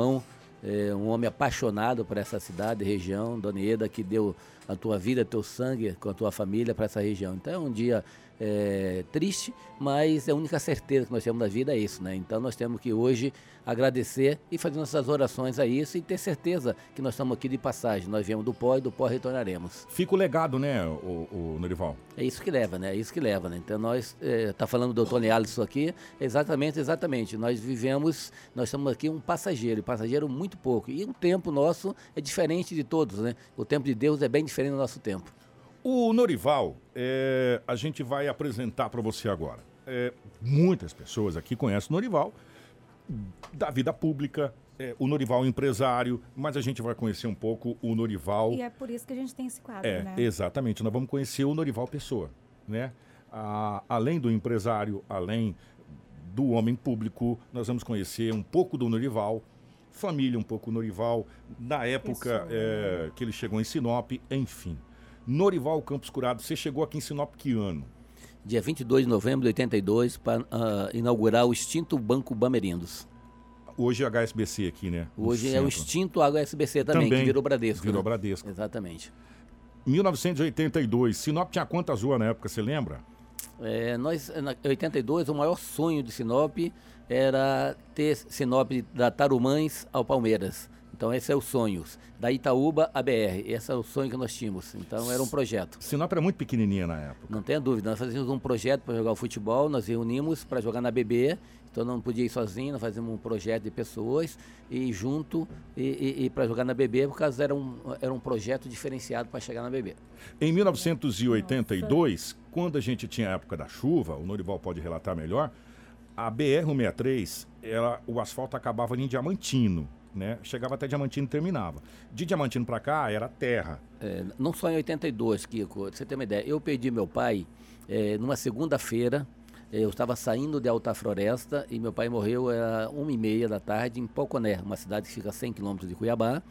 irmão, é, um homem apaixonado por essa cidade, região, Dona Ieda, que deu a tua vida, teu sangue com a tua família para essa região. Então é um dia é, triste, mas a única certeza que nós temos da vida é isso, né? Então nós temos que hoje agradecer e fazer nossas orações a isso e ter certeza que nós estamos aqui de passagem. Nós viemos do pó e do pó retornaremos. Fica o legado, né, o, o Norival? É isso que leva, né? É isso que leva, né? Então nós, é, tá falando do Tony Alisson aqui, exatamente, exatamente. Nós vivemos, nós estamos aqui um passageiro, passageiro muito pouco. E o tempo nosso é diferente de todos, né? O tempo de Deus é bem diferente do nosso tempo. O Norival, é, a gente vai apresentar para você agora. É, muitas pessoas aqui conhecem o Norival da vida pública, é, o Norival empresário, mas a gente vai conhecer um pouco o Norival. E é por isso que a gente tem esse quadro, é, né? Exatamente, nós vamos conhecer o Norival Pessoa, né? A, além do empresário, além do homem público, nós vamos conhecer um pouco do Norival, família um pouco do Norival, na época é, que ele chegou em Sinop, enfim. Norival Campos Curado, você chegou aqui em Sinop que ano? Dia 22 de novembro de 82, para uh, inaugurar o extinto Banco Bamerindos. Hoje é HSBC aqui, né? Hoje centro. é o extinto HSBC também, também que virou Bradesco. Virou né? Bradesco. Exatamente. 1982, Sinop tinha quantas ruas na época, você lembra? É, nós, em 82, o maior sonho de Sinop era ter Sinop da Tarumães ao Palmeiras. Então esse é o sonho. Da Itaúba à BR. Esse é o sonho que nós tínhamos. Então era um projeto. Sinop era muito pequenininha na época. Não tenha dúvida. Nós fazíamos um projeto para jogar o futebol, nós reunimos para jogar na BB. Então não podia ir sozinho, nós fazíamos um projeto de pessoas e junto e, e, e para jogar na BB, porque era um, era um projeto diferenciado para chegar na BB. Em 1982, Nossa. quando a gente tinha a época da chuva, o Norival pode relatar melhor, a BR-163, ela, o asfalto acabava em Diamantino né? Chegava até Diamantino e terminava. De Diamantino para cá era terra. É, não só em 82, Kiko, você tem uma ideia. Eu perdi meu pai é, numa segunda-feira. É, eu estava saindo de Alta Floresta e meu pai morreu às uma e meia da tarde em Poconé, uma cidade que fica a 100 quilômetros de Cuiabá.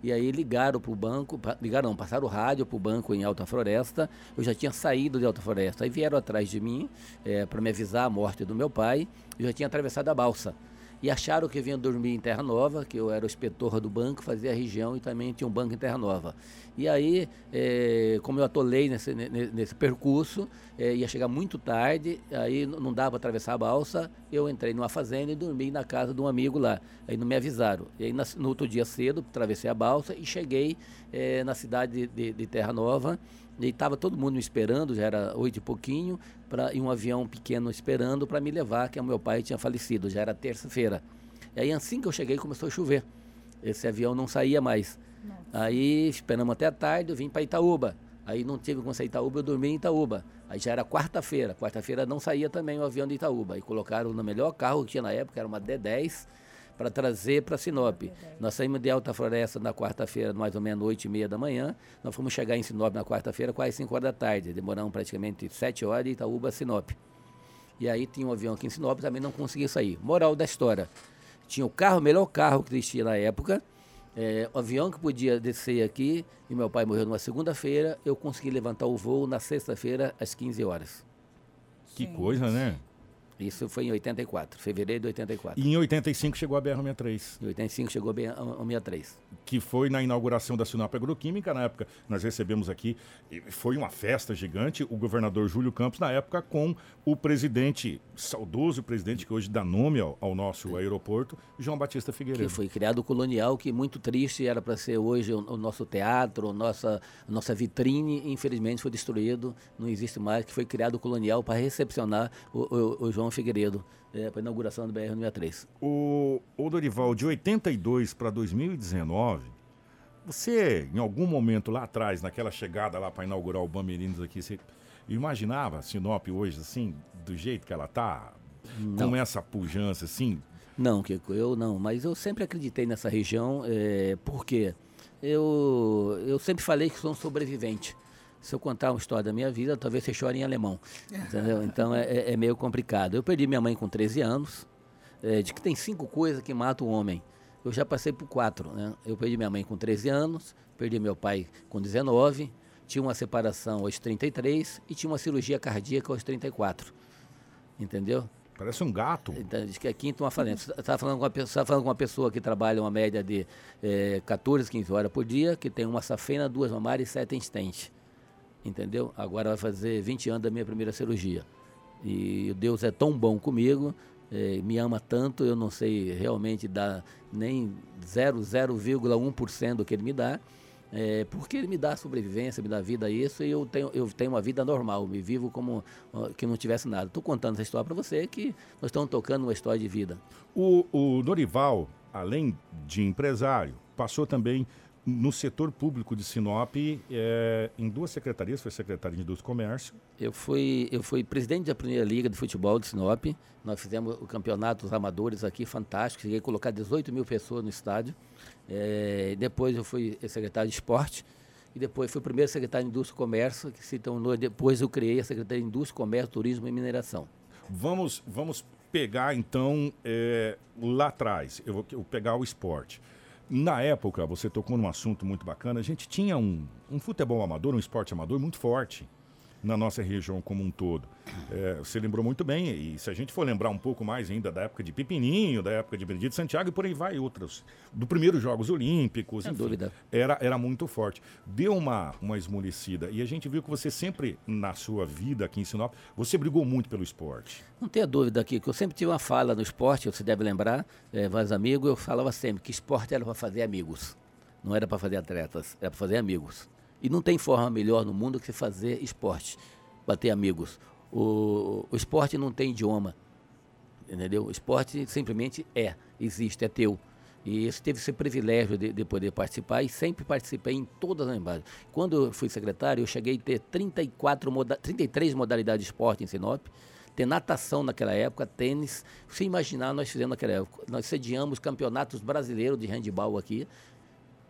E aí ligaram para o banco, ligaram não, passaram o rádio para o banco em Alta Floresta. Eu já tinha saído de Alta Floresta. Aí vieram atrás de mim é, para me avisar a morte do meu pai. Eu já tinha atravessado a balsa e acharam que eu vinha dormir em Terra Nova, que eu era o inspetor do banco, fazia a região e também tinha um banco em Terra Nova. E aí, é, como eu atolei nesse, nesse percurso, é, ia chegar muito tarde, aí não dava para atravessar a balsa, eu entrei numa fazenda e dormi na casa de um amigo lá. Aí não me avisaram. E aí, no outro dia cedo, atravessei a balsa e cheguei é, na cidade de, de, de Terra Nova, e estava todo mundo me esperando, já era oito e pouquinho, pra, e um avião pequeno esperando para me levar, que o meu pai tinha falecido, já era terça-feira. E aí assim que eu cheguei começou a chover. Esse avião não saía mais. Nossa. Aí esperamos até a tarde, eu vim para Itaúba. Aí não tive como sair Itaúba, eu dormi em Itaúba. Aí já era quarta-feira. Quarta-feira não saía também o avião de Itaúba. Aí colocaram no melhor carro que tinha na época, era uma D10 para trazer para Sinop. Nós saímos de Alta Floresta na quarta-feira, mais ou menos 8 e meia da manhã. Nós fomos chegar em Sinop na quarta-feira, quase 5 horas da tarde. Demoramos praticamente 7 horas de Itaúba a Sinop. E aí tinha um avião aqui em Sinop, também não conseguia sair. Moral da história. Tinha o carro, o melhor carro que existia na época. É, o avião que podia descer aqui, e meu pai morreu numa segunda-feira, eu consegui levantar o voo na sexta-feira às 15 horas. Que coisa, né? Isso foi em 84, fevereiro de 84. E em 85 chegou a BR-163. Em 85 chegou a BR-163. Que foi na inauguração da Sinop Agroquímica, na época nós recebemos aqui, foi uma festa gigante, o governador Júlio Campos, na época, com o presidente, saudoso presidente que hoje dá nome ao, ao nosso aeroporto, João Batista Figueiredo. Que foi criado o colonial, que muito triste era para ser hoje o, o, nosso teatro, nossa, a nossa vitrine, infelizmente foi destruído, não existe mais, que foi criado o colonial para recepcionar o, o, o João João Figueiredo, é, para a inauguração do BR-63. O, o Dorival, de 82 para 2019, você, em algum momento lá atrás, naquela chegada lá para inaugurar o Bamerinos aqui, você imaginava Sinop hoje, assim, do jeito que ela está? Com essa pujança, assim? Não, Kiko, eu não. Mas eu sempre acreditei nessa região, é, porque eu, eu sempre falei que sou um sobrevivente se eu contar uma história da minha vida, talvez você chore em alemão. Entendeu? Então é, é, é meio complicado. Eu perdi minha mãe com 13 anos. É, de que tem cinco coisas que matam o homem. Eu já passei por quatro. Né? Eu perdi minha mãe com 13 anos, perdi meu pai com 19, tinha uma separação aos 33 e tinha uma cirurgia cardíaca aos 34. Entendeu? Parece um gato. Então, diz que é quinto uma falência. Você está falando, com uma pessoa, tá falando com uma pessoa que trabalha uma média de é, 14, 15 horas por dia, que tem uma safena, duas mamárias e sete insistentes. Entendeu? Agora vai fazer 20 anos da minha primeira cirurgia. E Deus é tão bom comigo, é, me ama tanto, eu não sei realmente dar nem 0,1% do que ele me dá. É, porque ele me dá sobrevivência, me dá vida a isso e eu tenho, eu tenho uma vida normal, me vivo como que não tivesse nada. Estou contando essa história para você que nós estamos tocando uma história de vida. O, o Norival, além de empresário, passou também no setor público de Sinop, é, em duas secretarias, foi secretário de Indústria e Comércio. Eu fui, eu fui presidente da primeira liga de futebol de Sinop. Nós fizemos o campeonato dos amadores aqui, fantástico. Cheguei a colocar 18 mil pessoas no estádio. É, depois eu fui secretário de esporte. E depois fui primeiro secretário de Indústria e Comércio, que se tornou, depois eu criei a Secretaria de Indústria, Comércio, Turismo e Mineração. Vamos, vamos pegar então é, lá atrás, eu vou, eu vou pegar o esporte. Na época, você tocou num assunto muito bacana, a gente tinha um, um futebol amador, um esporte amador muito forte na nossa região como um todo. É, você lembrou muito bem, e se a gente for lembrar um pouco mais ainda da época de Pepininho, da época de Benedito Santiago e por aí vai outros, do primeiro Jogos Olímpicos, Sem enfim, dúvida. Era, era muito forte. Deu uma, uma esmorecida, e a gente viu que você sempre, na sua vida aqui em Sinop, você brigou muito pelo esporte. Não tenha dúvida aqui, que eu sempre tive uma fala no esporte, você deve lembrar, é, vários amigos, eu falava sempre que esporte era para fazer amigos, não era para fazer atletas, era para fazer amigos. E não tem forma melhor no mundo que fazer esporte, bater amigos. O, o esporte não tem idioma, entendeu? O esporte simplesmente é, existe, é teu. E esse teve esse privilégio de, de, poder participar e sempre participei em todas as embaixadas. Quando eu fui secretário, eu cheguei a ter 34 moda 33 modalidades de esporte em Sinop, ter natação naquela época, tênis. Se imaginar, nós fizemos naquela época. Nós sediamos campeonatos brasileiros de handball aqui,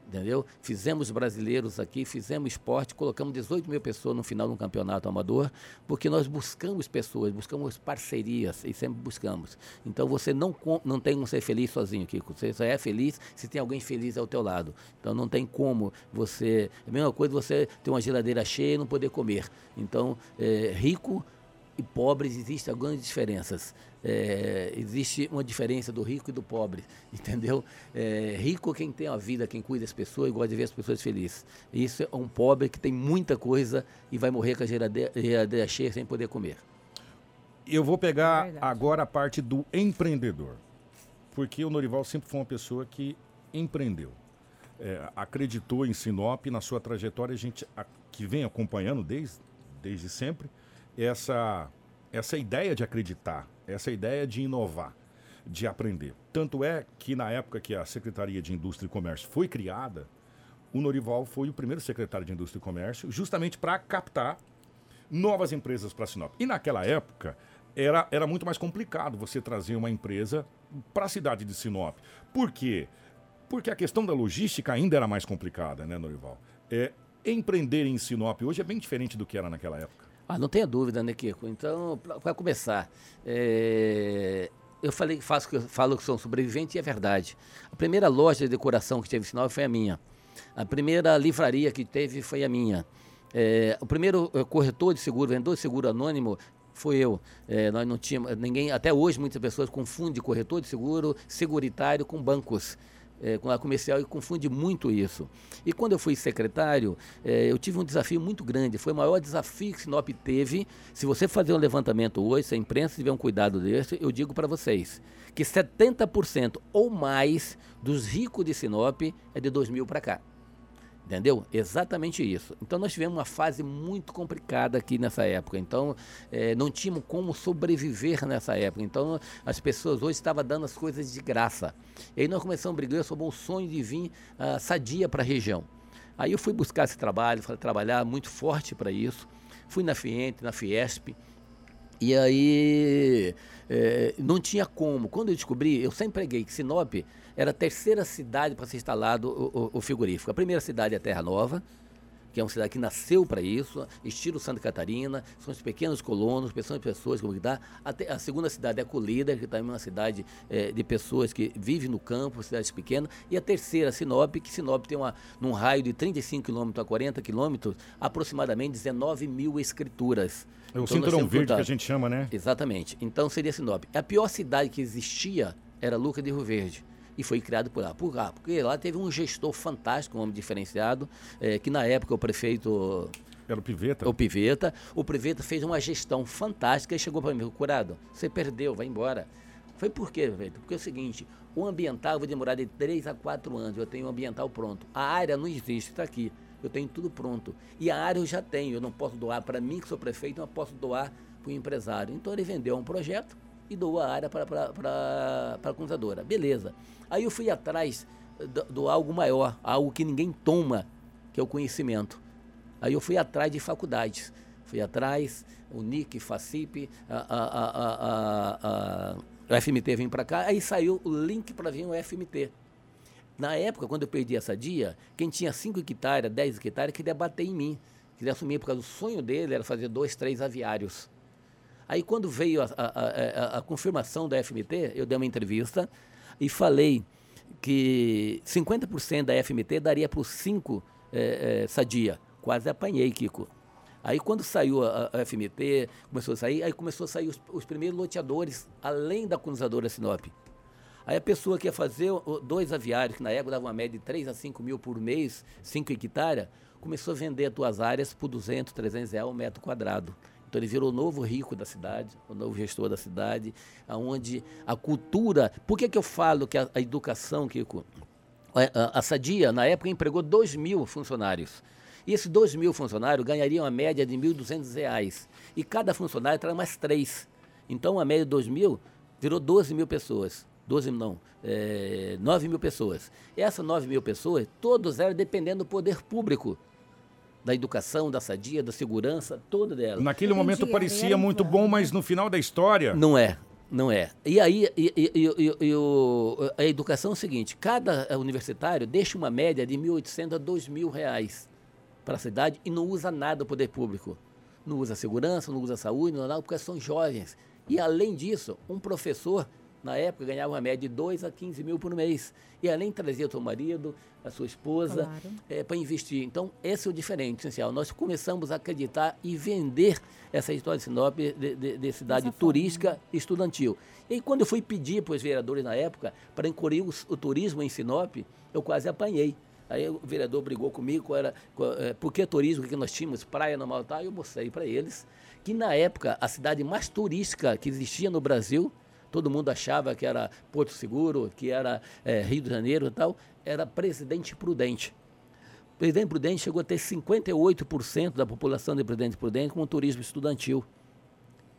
entendeu? Fizemos brasileiros aqui, fizemos esporte, colocamos 18 mil pessoas no final de um campeonato amador, porque nós buscamos pessoas, buscamos parcerias e sempre buscamos. Então você não, não tem como ser feliz sozinho, Kiko. Você só é feliz se tem alguém feliz ao teu lado. Então não tem como você. É a mesma coisa você ter uma geladeira cheia e não poder comer. Então, é, rico e pobres existem algumas diferenças. É, existe uma diferença do rico e do pobre, entendeu? É, rico é quem tem a vida, quem cuida das pessoas e gosta de ver as pessoas felizes. Isso é um pobre que tem muita coisa e vai morrer com a geladeira, cheia sem poder comer. Eu vou pegar é agora a parte do empreendedor, porque o Norival sempre foi uma pessoa que empreendeu. É, acreditou em Sinop, na sua trajetória, a gente a, que vem acompanhando desde, desde sempre, essa, essa ideia de acreditar, essa ideia de inovar, de aprender. Tanto é que na época que a Secretaria de Indústria e Comércio foi criada, o Norival foi o primeiro secretário de Indústria e Comércio, justamente para captar novas empresas para Sinop. E naquela época era, era muito mais complicado você trazer uma empresa para a cidade de Sinop. Por quê? Porque a questão da logística ainda era mais complicada, né, Norival? É, empreender em Sinop hoje é bem diferente do que era naquela época. Ah, não tenha dúvida, né, Kiko? Então, para começar, é, eu falei, faço, falo que sou um sobrevivente e é verdade. A primeira loja de decoração que teve Sinop foi a minha. A primeira livraria que teve foi a minha. É, o primeiro é, corretor de seguro, vendedor de seguro anônimo, foi eu. É, nós não tínhamos ninguém. Até hoje muitas pessoas confundem corretor de seguro, seguritário com bancos é, a comercial e confunde muito isso. E quando eu fui secretário, é, eu tive um desafio muito grande. Foi o maior desafio que Sinop teve. Se você fazer um levantamento hoje, se a imprensa tiver um cuidado desse, eu digo para vocês que 70% ou mais dos ricos de Sinop é de 2000 para cá. Entendeu? Exatamente isso. Então nós tivemos uma fase muito complicada aqui nessa época. Então é, não tínhamos como sobreviver nessa época. Então as pessoas hoje estavam dando as coisas de graça. E aí nós começamos a brigar sobre o sonho de vir uh, sadia para a região. Aí eu fui buscar esse trabalho, fui trabalhar muito forte para isso. Fui na Fiente, na Fiesp. E aí é, não tinha como. Quando eu descobri, eu sempre preguei que Sinop era a terceira cidade para ser instalado o, o, o, frigorífico. A primeira cidade é Terra Nova, que é uma cidade que nasceu para isso, estilo Santa Catarina, são os pequenos colonos, pessoas, pessoas como que dá. Até a segunda cidade é Colida, que também é uma cidade é, de pessoas que vivem no campo, cidades pequenas. E a terceira, Sinop, que Sinop tem uma, num raio de 35 quilômetros a 40 quilômetros, aproximadamente 19 mil escrituras. É o então, cinturão verde que a gente chama, né? Exatamente. Então seria Sinop. A pior cidade que existia era Luca de Rio Verde e foi criado por lá. Por lá, porque lá teve um gestor fantástico, um homem diferenciado, é, que na época o prefeito. Era o Piveta? O Piveta. O Piveta fez uma gestão fantástica e chegou para mim, curado, você perdeu, vai embora. Foi por quê, Piveta? Porque é o seguinte, o ambiental vai demorar de 3 a 4 anos, eu tenho o ambiental pronto. A área não existe, está aqui. Eu tenho tudo pronto. E a área eu já tenho, eu não posso doar para mim, que sou prefeito, não posso doar para o empresário. Então ele vendeu um projeto e doou a área para a contadora. Beleza. Aí eu fui atrás do, do, algo maior, algo que ninguém toma, que é o conhecimento. Aí eu fui atrás de faculdades. Fui atrás, o NIC, FACIP, a, a, a, a, FMT vem para cá, aí saiu o link para vir o FMT. Na época, quando eu perdi essa dia, quem tinha 5 hectares, 10 hectares, queria bater em mim. Queria assumir, por causa do sonho dele era fazer dois, três aviários. Aí, quando veio a, a, a, a confirmação da FMT, eu dei uma entrevista e falei que 50% da FMT daria para os 5 é, é, Sadia. Quase apanhei, Kiko. Aí quando saiu a, a, FMT, começou a sair, aí começou a sair os, os primeiros loteadores, além da colonizadora Sinop. Aí a pessoa que ia fazer dois aviários, que na época dava uma média de 3 a 5 mil por mês, 5 hectares, começou a vender as tuas áreas por 200, 300 reais o metro quadrado. Então ele virou o novo rico da cidade, o novo gestor da cidade, aonde a cultura. Por que, que eu falo que a, a educação, Kiko? A, a, Sadia, na época, empregou 2 mil funcionários. E esses 2 mil funcionários ganhariam a média de R$ 1.200. E cada funcionário traz mais três. Então a média de 2 mil virou 12 mil pessoas. 12 não, é, 9 mil pessoas. Essas 9 mil pessoas, todos eram dependendo do poder público da educação, da sadia, da segurança, toda dela. Naquele momento parecia muito bom, mas no final da história. Não é. Não é. E aí, e, e, e, a educação é o seguinte: cada universitário deixa uma média de 1.800 a 2.000 reais para a cidade e não usa nada do poder público. Não usa segurança, não usa saúde, não nada, porque são jovens. E além disso, um professor na época, ganhava uma média de 2 a 15 mil por mês. E além trazia o seu marido, a sua esposa, claro. é, para investir. Então, esse é o diferente, essencial. Nós começamos a acreditar e vender essa história de Sinop de, de, de cidade turística forma. estudantil. E quando eu fui pedir para os vereadores na época para incluir o, o turismo em Sinop, eu quase apanhei. Aí o vereador brigou comigo, era, é, por que turismo, que nós tínhamos, praia no Malta, e eu mostrei para eles que na época a cidade mais turística que existia no Brasil todo mundo achava que era Porto Seguro, que era é, Rio de Janeiro e tal, era Presidente Prudente. Presidente Prudente chegou a ter 58% da população de Presidente Prudente com turismo estudantil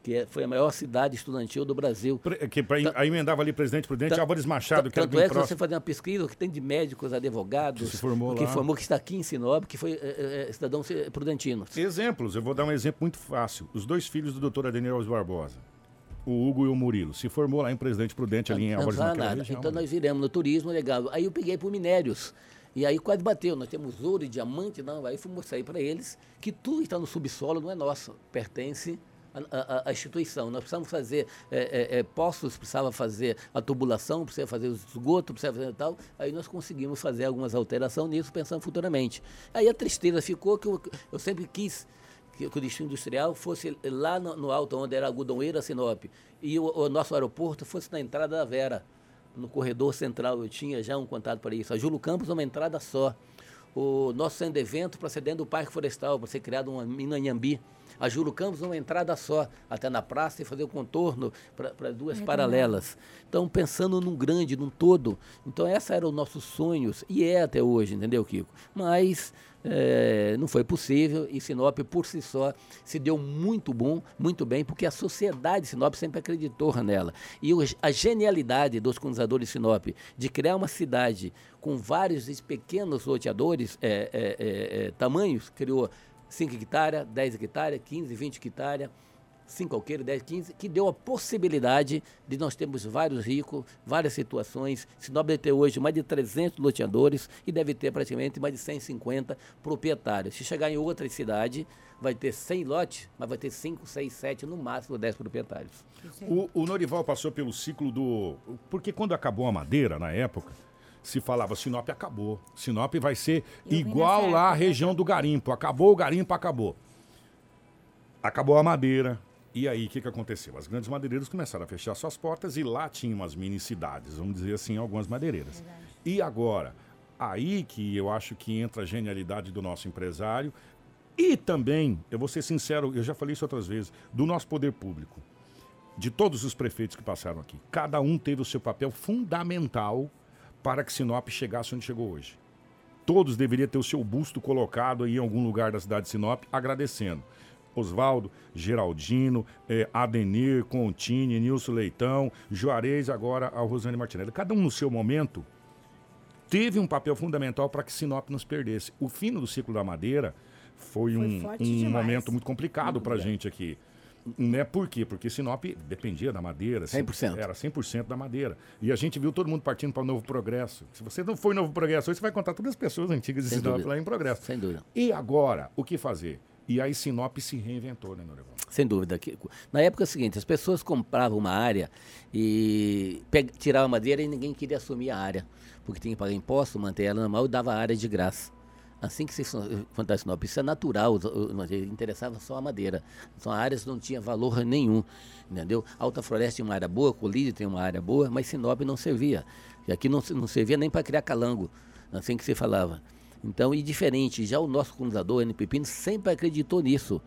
que é, foi a maior cidade estudantil do Brasil. Que pra, aí emendava ali Presidente Prudente, Álvares Machado, que era Tanto é que você fazer uma pesquisa que tem de médicos, advogados, que, se formou, que, formou, que está aqui em Sinop, que foi é, é, cidadão prudentino. Exemplos, eu vou dar um exemplo muito fácil. Os dois filhos do doutor Adenir Alves Barbosa o Hugo e o Murilo. Se formou lá em Presidente Prudente, ali em Álvares Não nada. Região, então nós viramos no turismo, legal. Aí eu peguei por minérios. E aí quase bateu. Nós temos ouro e diamante, não. Aí fui mostrar para eles que tudo que está no subsolo não é nosso, pertence à, instituição. Nós precisamos fazer é, é, é, poços, precisava fazer a tubulação, precisava fazer o esgoto, precisava fazer tal. Aí nós conseguimos fazer algumas alterações nisso, pensando futuramente. Aí a tristeza ficou que eu, eu sempre quis que, que o destino industrial fosse lá no, no, alto, onde era Algodãoeira, Sinop, e o, o, nosso aeroporto fosse na entrada da Vera, no corredor central. Eu tinha já um contato para isso. A Júlio Campos, uma entrada só. O nosso centro de evento para ser dentro do Parque Florestal, para ser criado uma Minanhambi. A Júlio Campos, uma entrada só, até na praça e fazer o contorno para duas é paralelas. Então, pensando num grande, num todo. Então, esses eram os nossos sonhos, e é até hoje, entendeu, Kiko? Mas é, não foi possível e Sinop por si só se deu muito bom, muito bem, porque a sociedade de Sinop sempre acreditou nela. E a genialidade dos colonizadores de Sinop de criar uma cidade com vários pequenos loteadores, é, é, é, é tamanhos, criou 5 hectares, 10 hectares, 15, 20 hectares, 5 alqueires, 10, 15, que deu a possibilidade de nós termos vários ricos, várias situações. Sinop deve ter hoje mais de 300 loteadores e deve ter praticamente mais de 150 proprietários. Se chegar em outra cidade, vai ter 100 lotes, mas vai ter 5, 6, 7, no máximo 10 proprietários. O, o Norival passou pelo ciclo do... Porque quando acabou a madeira, na época, se falava Sinop acabou. Sinop vai ser Eu igual lá a região do garimpo. Acabou o garimpo, acabou. Acabou a madeira, e aí, o que, que aconteceu? As grandes madeireiras começaram a fechar suas portas e lá tinham umas mini cidades, vamos dizer assim, algumas madeireiras. E agora, aí que eu acho que entra a genialidade do nosso empresário e também, eu vou ser sincero, eu já falei isso outras vezes, do nosso poder público, de todos os prefeitos que passaram aqui. Cada um teve o seu papel fundamental para que Sinop chegasse onde chegou hoje. Todos deveriam ter o seu busto colocado aí em algum lugar da cidade de Sinop, agradecendo. Oswaldo, Geraldino, eh, Adenir, Contini, Nilson Leitão, Juarez, agora a Rosane Martinelli. Cada um no seu momento teve um papel fundamental para que Sinop nos perdesse. O fim do ciclo da madeira foi, foi um, um momento muito complicado para a gente aqui. Né? Por quê? Porque Sinop dependia da madeira. 100%. Era 100% da madeira. E a gente viu todo mundo partindo para o Novo Progresso. Se você não foi Novo Progresso, você vai contar todas as pessoas antigas de Sem Sinop dúvida. lá em Progresso. Sem dúvida. E agora, o que fazer? E aí Sinop se reinventou, né, Noregon? Sem dúvida. Na época é seguinte, as pessoas compravam uma área e tiravam madeira e ninguém queria assumir a área, porque tinha que pagar imposto, manter ela normal e dava a área de graça. Assim que se fantasma Sinop, isso é natural, interessava só a madeira. São áreas que não tinha valor nenhum, entendeu? Alta Floresta tinha uma área boa, Colírio tem uma área boa, mas Sinop não servia. E aqui não, não servia nem para criar calango, assim que se falava. Então, e diferente, já o nosso colonizador, N. Pepino, sempre acreditou nisso,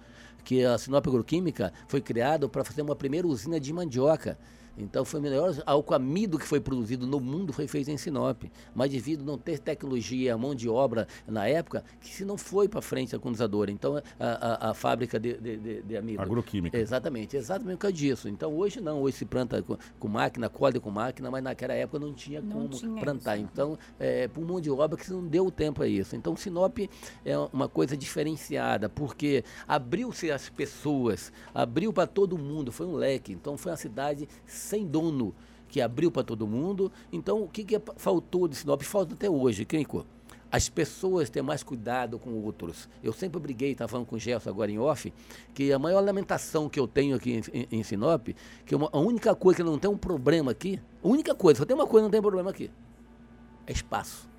que a Sinop Agroquímica foi criada para fazer uma primeira usina de mandioca. Então foi o melhor alcoamido que foi produzido no mundo foi feito em Sinop. Mas devido a não ter tecnologia, mão de obra na época, que se não foi para frente a colonizadora. Então a, a, a fábrica de, de, de, de, amido. Agroquímica. Exatamente, exatamente por causa disso. Então hoje não, hoje se planta com, com máquina, colhe com máquina, mas naquela época não tinha não como tinha plantar. Isso. Então, é, por mão de obra que não deu tempo a isso. Então Sinop é uma coisa diferenciada, porque abriu-se as pessoas, abriu para todo mundo, foi um leque. Então foi uma cidade sem dono, que abriu para todo mundo. Então, o que, que faltou de Sinop? Falta até hoje, Kenko. As pessoas têm mais cuidado com outros. Eu sempre briguei, estava falando com o Gelson agora em off, que a maior lamentação que eu tenho aqui em, em, em Sinop, que uma, a única coisa que não tem um problema aqui, a única coisa, só tem uma coisa que não tem problema aqui, é espaço.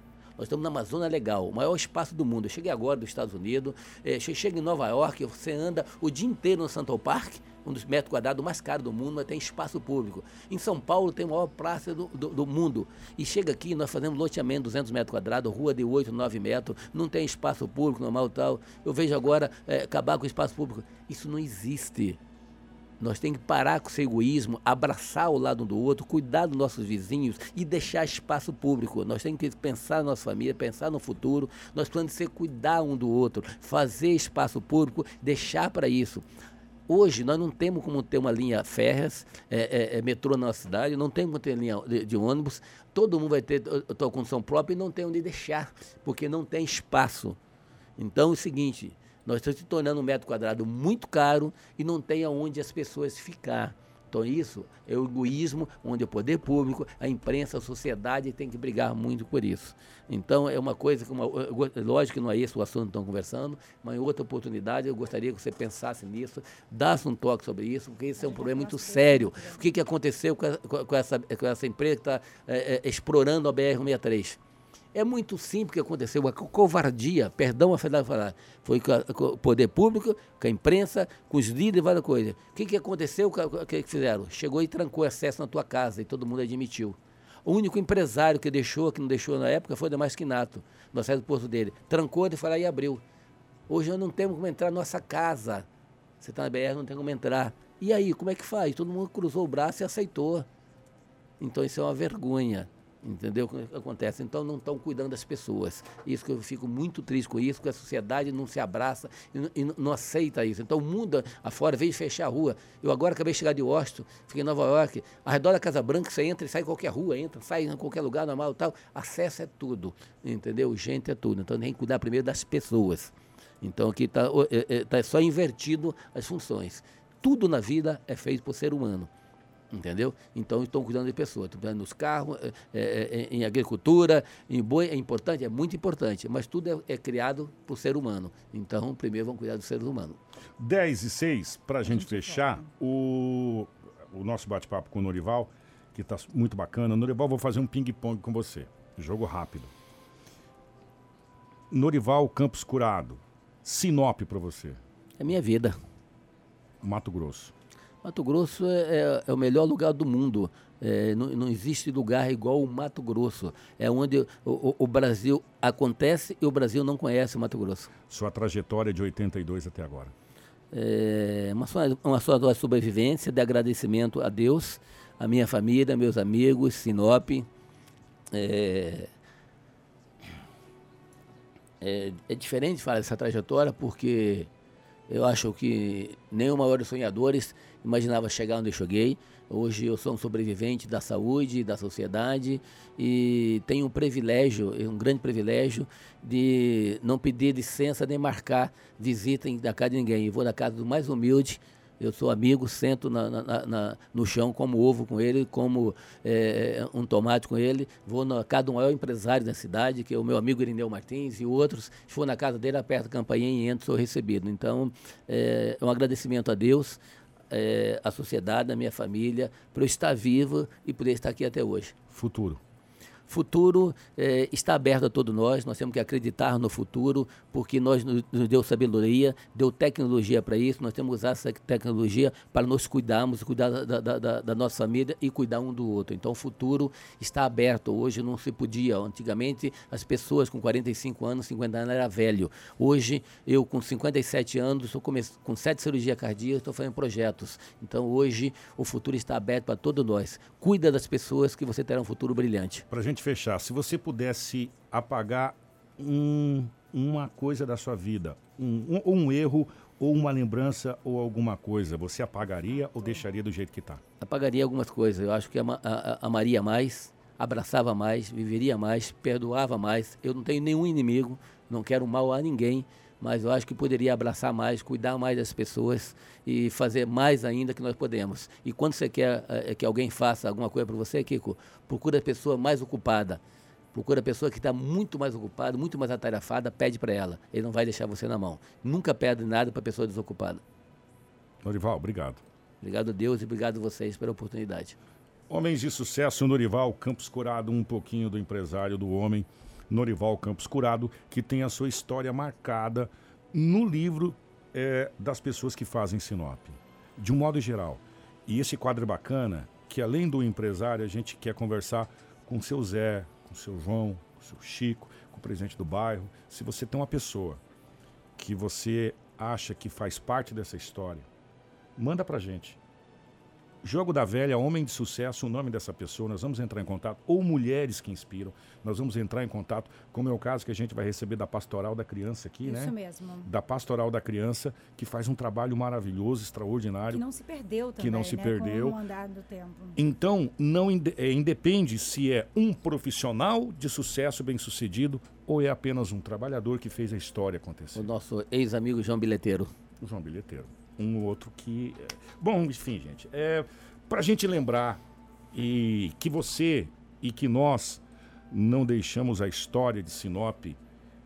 Nós estamos na Amazônia Legal, o maior espaço do mundo. Eu cheguei agora dos Estados Unidos, é, chega em Nova York, você anda o dia inteiro no Central Park, um dos metros quadrados mais caros do mundo, mas tem espaço público. Em São Paulo tem a maior praça do, do, do mundo. E chega aqui, nós fazemos loteamento 200 metros quadrados, rua de 8, 9 metros, não tem espaço público normal tal. Eu vejo agora é, acabar com o espaço público. Isso não existe. Nós temos que parar com esse egoísmo, abraçar o lado um do outro, cuidar dos nossos vizinhos e deixar espaço público. Nós temos que pensar na nossa família, pensar no futuro. Nós precisamos ser cuidar um do outro, fazer espaço público, deixar para isso. Hoje nós não temos como ter uma linha férreas, é, é, é metrô na nossa cidade, não temos como ter linha de, de ônibus, todo mundo vai ter sua condição própria e não tem onde deixar, porque não tem espaço. Então é o seguinte, nós estamos se tornando um metro quadrado muito caro e não tem aonde as pessoas ficar. Então, isso é o egoísmo, onde o poder público, a imprensa, a sociedade tem que brigar muito por isso. Então, é uma coisa que, uma, lógico que não é esse o assunto que estão conversando, mas em outra oportunidade eu gostaria que você pensasse nisso, dasse um toque sobre isso, porque isso é um problema muito sério. O que, que aconteceu com, a, com, essa, com essa empresa que está é, é, explorando a BR-63? É muito simples o que aconteceu, a covardia, perdão a falar, foi com, o poder público, com a imprensa, com os líderes, várias coisas. O que, que aconteceu, o que, que fizeram? Chegou e trancou acesso na tua casa e todo mundo admitiu. O único empresário que deixou, que não deixou na época, foi o Damasquinato, no acesso do posto dele. Trancou e foi lá e abriu. Hoje nós não temos como entrar na nossa casa. Você está na BR, não tem como entrar. E aí, como é que faz? Todo mundo cruzou o braço e aceitou. Então isso é uma vergonha. Entendeu o que acontece? Então não estão cuidando das pessoas. Isso que eu fico muito triste com isso, que a sociedade não se abraça e, e não aceita isso. Então o mundo afora veio fechar a rua. Eu agora acabei de chegar de Washington, fiquei em Nova York, ao redor da Casa Branca você entra e sai em qualquer rua, entra, sai em qualquer lugar normal e tal. Acesso é tudo, entendeu? Gente é tudo. Então tem que cuidar primeiro das pessoas. Então aqui está é, é, tá só invertido as funções tudo na vida é feito por ser humano. Entendeu? Então estão cuidando de pessoas, estão cuidando nos carros, é, é, em agricultura, em boi, é importante, é muito importante, mas tudo é, é criado por ser humano. Então, primeiro vamos cuidar do ser humano. 10 e 6, para a gente fechar, o, o nosso bate-papo com o Norival, que está muito bacana. Norival, vou fazer um ping-pong com você. Jogo rápido. Norival Campos Curado. Sinop para você. É minha vida. Mato Grosso. Mato Grosso é, é, é o melhor lugar do mundo. É, não, não, existe lugar igual o Mato Grosso. É onde o, o, o, Brasil acontece e o Brasil não conhece o Mato Grosso. Sua trajetória de 82 até agora? É uma, uma sua sobrevivência de agradecimento a Deus, a minha família, meus amigos, Sinop. É, é, é diferente falar dessa trajetória porque eu acho que nem o maior dos sonhadores imaginava chegar onde eu cheguei. Hoje eu sou um sobrevivente da saúde, da sociedade e tenho um privilégio, um grande privilégio de não pedir licença nem marcar visita da casa de ninguém. Eu vou na casa do mais humilde eu sou amigo, sento na, na, na, no chão, como ovo com ele, como é, um tomate com ele. Vou na casa do maior empresário da cidade, que é o meu amigo Irineu Martins e outros. Se for na casa dele, aperto a campainha e entro, sou recebido. Então, é, é um agradecimento a Deus, é, à sociedade, à minha família, por eu estar vivo e por estar aqui até hoje. Futuro futuro é, está aberto a todos nós, nós temos que acreditar no futuro, porque nós nos, deu sabedoria, deu tecnologia para isso, nós temos que usar essa tecnologia para nos cuidarmos, cuidar da, da, da, da, nossa família e cuidar um do outro. Então o futuro está aberto, hoje não se podia, antigamente as pessoas com 45 anos, 50 anos era velho, hoje eu com 57 anos, estou com sete cirurgias cardíacas, estou fazendo projetos, então hoje o futuro está aberto para todos nós, cuida das pessoas que você terá um futuro brilhante. Gente fechar, se você pudesse apagar um, uma coisa da sua vida, um, um, um, erro ou uma lembrança ou alguma coisa, você apagaria ou deixaria do jeito que está? Apagaria algumas coisas. Eu acho que ama, a, amaria mais, abraçava mais, viveria mais, perdoava mais. Eu não tenho nenhum inimigo, não quero mal a ninguém mas eu acho que poderia abraçar mais, cuidar mais das pessoas e fazer mais ainda que nós podemos. E quando você quer é, que alguém faça alguma coisa para você, Kiko, procura a pessoa mais ocupada. Procura a pessoa que está muito mais ocupada, muito mais atarefada, pede para ela. Ele não vai deixar você na mão. Nunca pede nada para a pessoa desocupada. Norival, obrigado. Obrigado a Deus e obrigado a vocês pela oportunidade. Homens de sucesso, Norival Campos Curado, um pouquinho do empresário do homem. Norival Campos Curado, que tem a sua história marcada no livro é, das pessoas que fazem Sinop, de um modo geral. E esse quadro é bacana, que além do empresário, a gente quer conversar com o seu Zé, com o seu João, com o seu Chico, com o presidente do bairro. Se você tem uma pessoa que você acha que faz parte dessa história, manda pra gente. Jogo da Velha, Homem de Sucesso, o nome dessa pessoa, nós vamos entrar em contato, ou Mulheres que Inspiram, nós vamos entrar em contato, como é o caso que a gente vai receber da Pastoral da Criança aqui, Isso né? Isso mesmo. Da Pastoral da Criança, que faz um trabalho maravilhoso, extraordinário. Que não se perdeu também, Que não se né? perdeu. Com o andar do tempo. Então, não é, independe se é um profissional de sucesso bem-sucedido ou é apenas um trabalhador que fez a história acontecer. O nosso ex-amigo João Bilheteiro. O João Bilheteiro um outro que. É, bom, enfim, gente, é para a gente lembrar e que você e que nós não deixamos a história de Sinop ir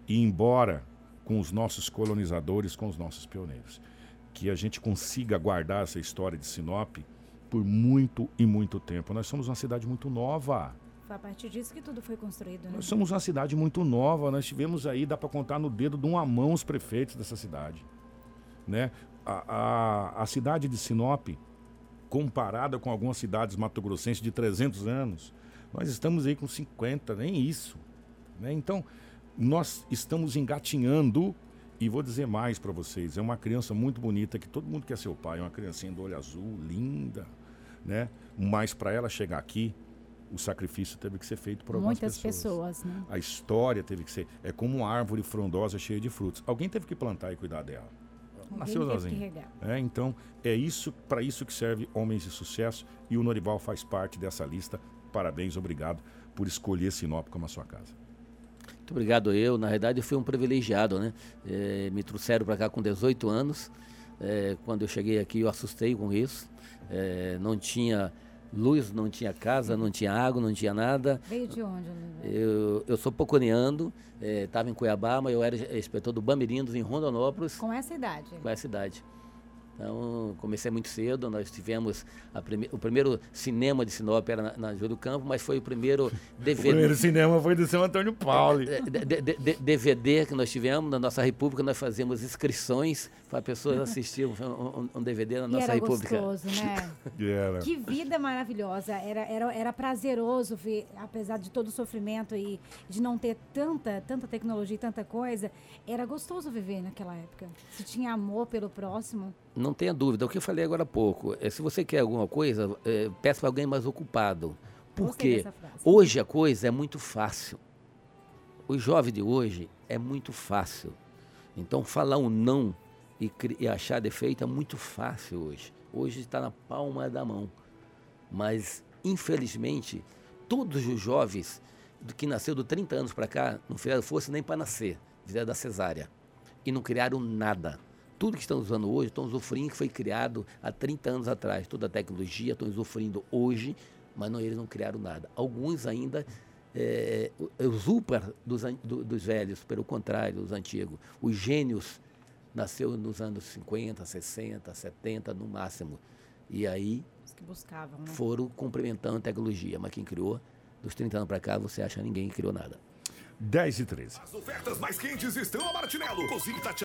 embora com os nossos colonizadores, com os nossos pioneiros. Que a gente consiga guardar essa história de Sinop por muito e muito tempo. Nós somos uma cidade muito nova. Foi a partir disso que tudo foi construído, né? Nós somos uma cidade muito nova. Nós tivemos aí, dá para contar no dedo de uma mão os prefeitos dessa cidade. Né? A, a, a cidade de Sinop, comparada com algumas cidades mato-grossenses de 300 anos, nós estamos aí com 50, nem isso. Né? Então, nós estamos engatinhando, e vou dizer mais para vocês: é uma criança muito bonita, que todo mundo quer ser o pai, é uma criancinha do olho azul, linda, né? mas para ela chegar aqui, o sacrifício teve que ser feito por algumas Muitas pessoas. pessoas né? A história teve que ser. É como uma árvore frondosa cheia de frutos. Alguém teve que plantar e cuidar dela nasceu sozinho. É, então, é isso para isso que serve Homens de Sucesso e o Norival faz parte dessa lista. Parabéns, obrigado por escolher Sinop como a sua casa. Muito obrigado eu. Na verdade, eu fui um privilegiado, né? É, me trouxeram para cá com 18 anos. É, quando eu cheguei aqui, eu assustei com isso. É, não tinha luz, não tinha casa, não tinha água, não tinha nada. Veio de onde? Eu, eu sou poconeando, estava em Cuiabá, mas eu era inspetor do Bamirindos, em Rondonópolis, Com essa idade. com essa idade. Então, comecei muito cedo. Nós tivemos a prime- o primeiro cinema de Sinop era na, na Júlio Campo, mas foi o primeiro O DVD. primeiro cinema foi do São Antônio d- d- d- DVD que nós tivemos na nossa República, nós fazíamos inscrições para pessoas assistir um, um- um DVD na E nossa era República. gostoso, né? Era. Que vida maravilhosa. Era, era, era prazeroso ver, apesar de todo o sofrimento e de não ter tanta, tanta tecnologia e tanta coisa, era gostoso viver naquela época. Se tinha amor pelo próximo. Não tenha dúvida, o que eu falei agora há pouco. é, se você quer alguma coisa, é, peça para alguém mais ocupado. Porque hoje a coisa é muito fácil. O jovem de hoje é muito fácil. Então, falar um não e, e achar defeito é muito fácil hoje. Hoje está na palma da mão. Mas, infelizmente, todos os jovens do que nasceu de 30 anos para cá não fizeram força nem para nascer, fizeram da cesárea. E não criaram nada. Tudo que estão usando hoje, estão usufruindo que foi criado há 30 anos atrás. Toda a tecnologia estão usufruindo hoje, mas não, eles não criaram nada. Alguns ainda é, usurpam dos, do- dos velhos, pelo contrário, os antigos. Os gênios nasceu nos anos 50, 60, 70 no máximo. E aí Os que buscavam, né? foram complementando a tecnologia. Mas quem criou, dos 30 anos para cá, você acha ninguém que criou nada. 10 e 13. As ofertas mais quentes estão a Martinello. Cozinha.